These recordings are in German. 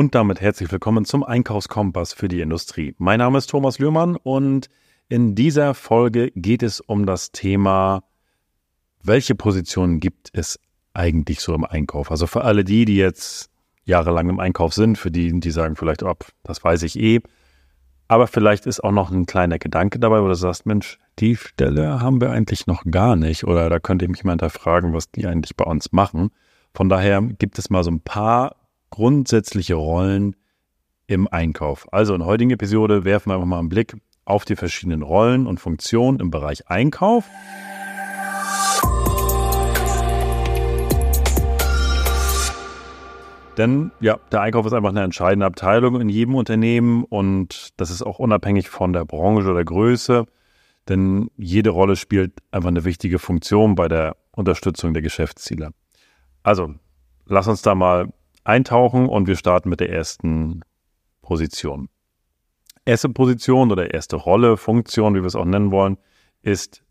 Und damit herzlich willkommen zum Einkaufskompass für die Industrie. Mein Name ist Thomas Lührmann und in dieser Folge geht es um das Thema, welche Positionen gibt es eigentlich so im Einkauf? Also für alle die, die jetzt jahrelang im Einkauf sind, für die, die sagen vielleicht, oh, das weiß ich eh. Aber vielleicht ist auch noch ein kleiner Gedanke dabei, wo du sagst, Mensch, die Stelle haben wir eigentlich noch gar nicht. Oder da könnte mich mal hinterfragen, was die eigentlich bei uns machen. Von daher gibt es mal so ein paar grundsätzliche Rollen im Einkauf. Also in der heutigen Episode werfen wir einfach mal einen Blick auf die verschiedenen Rollen und Funktionen im Bereich Einkauf. Denn ja, der Einkauf ist einfach eine entscheidende Abteilung in jedem Unternehmen und das ist auch unabhängig von der Branche oder Größe, denn jede Rolle spielt einfach eine wichtige Funktion bei der Unterstützung der Geschäftsziele. Also, lass uns da mal eintauchen und wir starten mit der ersten Position. Erste Position oder erste Rolle, Funktion, wie wir es auch nennen wollen, ist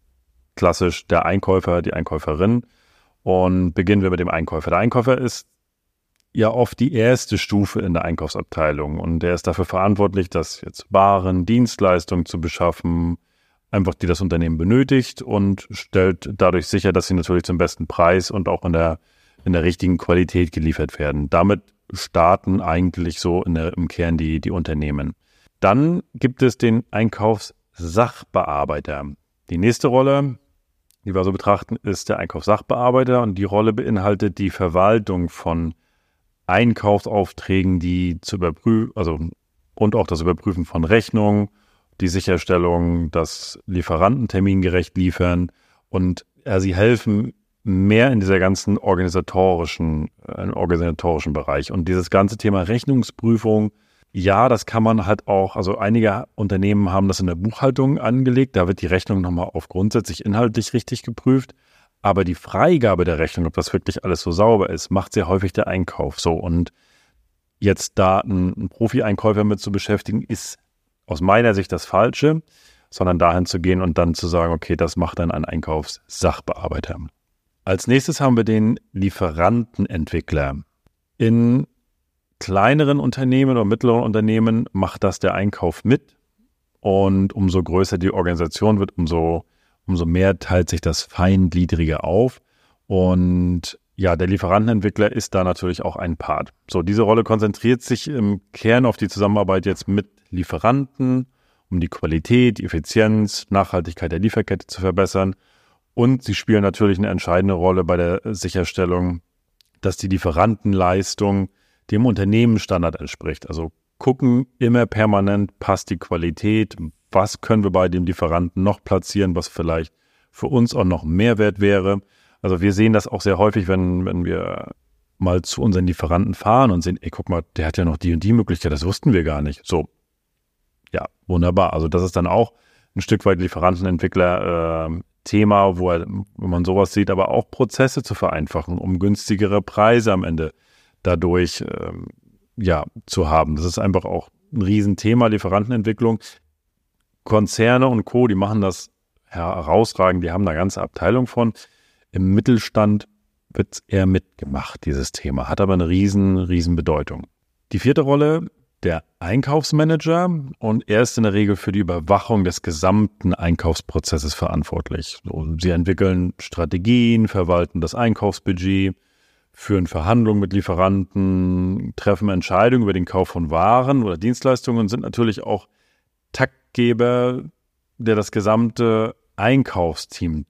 klassisch der Einkäufer, die Einkäuferin. Und beginnen wir mit dem Einkäufer. Der Einkäufer ist ja oft die erste Stufe in der Einkaufsabteilung und der ist dafür verantwortlich, dass jetzt Waren, Dienstleistungen zu beschaffen, einfach die das Unternehmen benötigt und stellt dadurch sicher, dass sie natürlich zum besten Preis und auch in der in der richtigen Qualität geliefert werden. Damit starten eigentlich so der, im Kern die, die Unternehmen. Dann gibt es den Einkaufssachbearbeiter. Die nächste Rolle, die wir so betrachten, ist der Einkaufssachbearbeiter und die Rolle beinhaltet die Verwaltung von Einkaufsaufträgen, die zu überprüfen, also und auch das Überprüfen von Rechnungen, die Sicherstellung, dass Lieferanten termingerecht liefern und ja, sie helfen mehr in dieser ganzen organisatorischen, äh, organisatorischen Bereich. Und dieses ganze Thema Rechnungsprüfung, ja, das kann man halt auch, also einige Unternehmen haben das in der Buchhaltung angelegt, da wird die Rechnung nochmal auf grundsätzlich inhaltlich richtig geprüft. Aber die Freigabe der Rechnung, ob das wirklich alles so sauber ist, macht sehr häufig der Einkauf so. Und jetzt da einen, Profi-Einkäufer mit zu beschäftigen, ist aus meiner Sicht das Falsche, sondern dahin zu gehen und dann zu sagen, okay, das macht dann ein Einkaufssachbearbeiter. Als nächstes haben wir den Lieferantenentwickler. In kleineren Unternehmen oder mittleren Unternehmen macht das der Einkauf mit. Und umso größer die Organisation wird, umso, umso mehr teilt sich das Feingliedrige auf. Und ja, der Lieferantenentwickler ist da natürlich auch ein Part. So, diese Rolle konzentriert sich im Kern auf die Zusammenarbeit jetzt mit Lieferanten, um die Qualität, die Effizienz, Nachhaltigkeit der Lieferkette zu verbessern und sie spielen natürlich eine entscheidende Rolle bei der Sicherstellung, dass die Lieferantenleistung dem Unternehmensstandard entspricht. Also gucken immer permanent, passt die Qualität, was können wir bei dem Lieferanten noch platzieren, was vielleicht für uns auch noch Mehrwert wäre. Also wir sehen das auch sehr häufig, wenn, wenn wir mal zu unseren Lieferanten fahren und sehen, ey, guck mal, der hat ja noch die und die Möglichkeit, das wussten wir gar nicht. So, ja, wunderbar. Also das ist dann auch ein Stück weit Lieferantenentwickler äh, Thema, wo, er, wo man sowas sieht, aber auch Prozesse zu vereinfachen, um günstigere Preise am Ende dadurch ähm, ja, zu haben. Das ist einfach auch ein Riesenthema, Lieferantenentwicklung. Konzerne und Co., die machen das herausragend, die haben da ganze Abteilung von. Im Mittelstand wird eher mitgemacht, dieses Thema, hat aber eine riesen, riesen Bedeutung. Die vierte Rolle der Einkaufsmanager und er ist in der Regel für die Überwachung des gesamten Einkaufsprozesses verantwortlich. sie entwickeln Strategien, verwalten das Einkaufsbudget, führen Verhandlungen mit Lieferanten, treffen Entscheidungen über den Kauf von Waren oder Dienstleistungen und sind natürlich auch Taktgeber, der das gesamte Einkaufsteam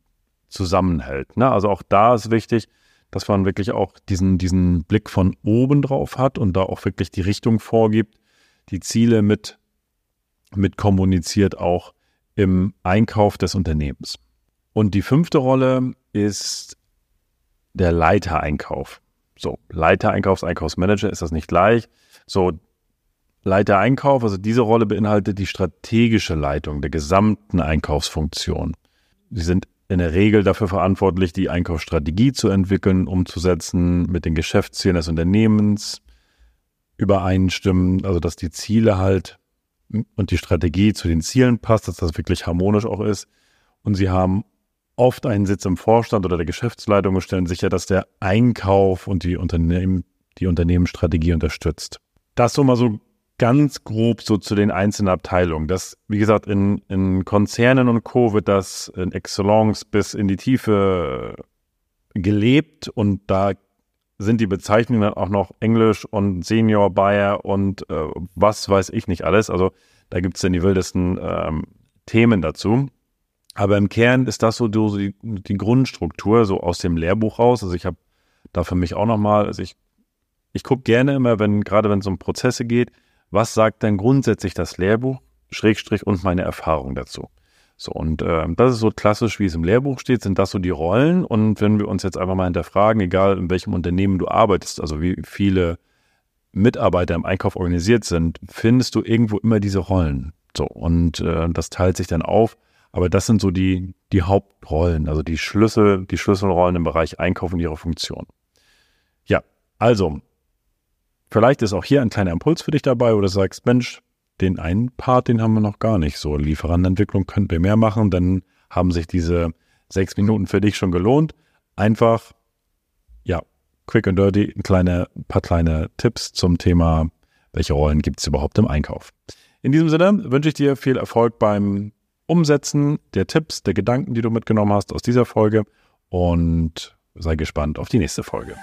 zusammenhält. Ne? Also auch da ist wichtig, dass man wirklich auch diesen, diesen Blick von oben drauf hat und da auch wirklich die Richtung vorgibt, die Ziele mit, mit kommuniziert, auch im Einkauf des Unternehmens. Und die fünfte Rolle ist der Leitereinkauf. So, Leitereinkaufs, Einkaufsmanager ist das nicht gleich. So, Leitereinkauf, also diese Rolle beinhaltet die strategische Leitung der gesamten Einkaufsfunktion. Sie sind in der Regel dafür verantwortlich, die Einkaufsstrategie zu entwickeln, umzusetzen, mit den Geschäftszielen des Unternehmens übereinstimmen, also dass die Ziele halt und die Strategie zu den Zielen passt, dass das wirklich harmonisch auch ist. Und sie haben oft einen Sitz im Vorstand oder der Geschäftsleitung und stellen sicher, dass der Einkauf und die Unternehmen, die Unternehmensstrategie unterstützt. Das so mal so ganz grob so zu den einzelnen Abteilungen. Das, wie gesagt, in, in Konzernen und Co. wird das in Excellence bis in die Tiefe gelebt und da sind die Bezeichnungen dann auch noch Englisch und Senior Buyer und äh, was weiß ich nicht alles. Also da gibt es dann die wildesten ähm, Themen dazu. Aber im Kern ist das so die, die Grundstruktur, so aus dem Lehrbuch raus. Also ich habe da für mich auch nochmal, also ich, ich gucke gerne immer, wenn, gerade wenn es um Prozesse geht, was sagt denn grundsätzlich das Lehrbuch, Schrägstrich und meine Erfahrung dazu. So, und äh, das ist so klassisch, wie es im Lehrbuch steht, sind das so die Rollen. Und wenn wir uns jetzt einfach mal hinterfragen, egal in welchem Unternehmen du arbeitest, also wie viele Mitarbeiter im Einkauf organisiert sind, findest du irgendwo immer diese Rollen. So, und äh, das teilt sich dann auf. Aber das sind so die, die Hauptrollen, also die Schlüssel, die Schlüsselrollen im Bereich Einkauf und ihre Funktion. Ja, also Vielleicht ist auch hier ein kleiner Impuls für dich dabei oder sagst, Mensch, den einen Part, den haben wir noch gar nicht. So, Lieferantenentwicklung könnten wir mehr machen, dann haben sich diese sechs Minuten für dich schon gelohnt. Einfach, ja, quick and dirty, ein, kleine, ein paar kleine Tipps zum Thema, welche Rollen gibt es überhaupt im Einkauf. In diesem Sinne wünsche ich dir viel Erfolg beim Umsetzen der Tipps, der Gedanken, die du mitgenommen hast aus dieser Folge und sei gespannt auf die nächste Folge.